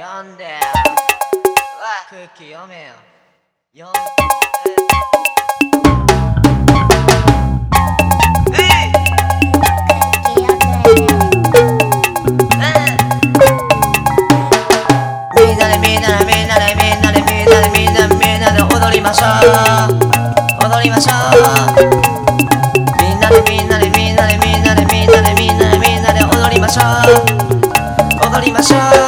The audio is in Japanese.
読んでよ。空気読めよ。読みん。なでみん。なでみん。なでみん。なでみん。なでみん。なで踊りましょう踊りましょう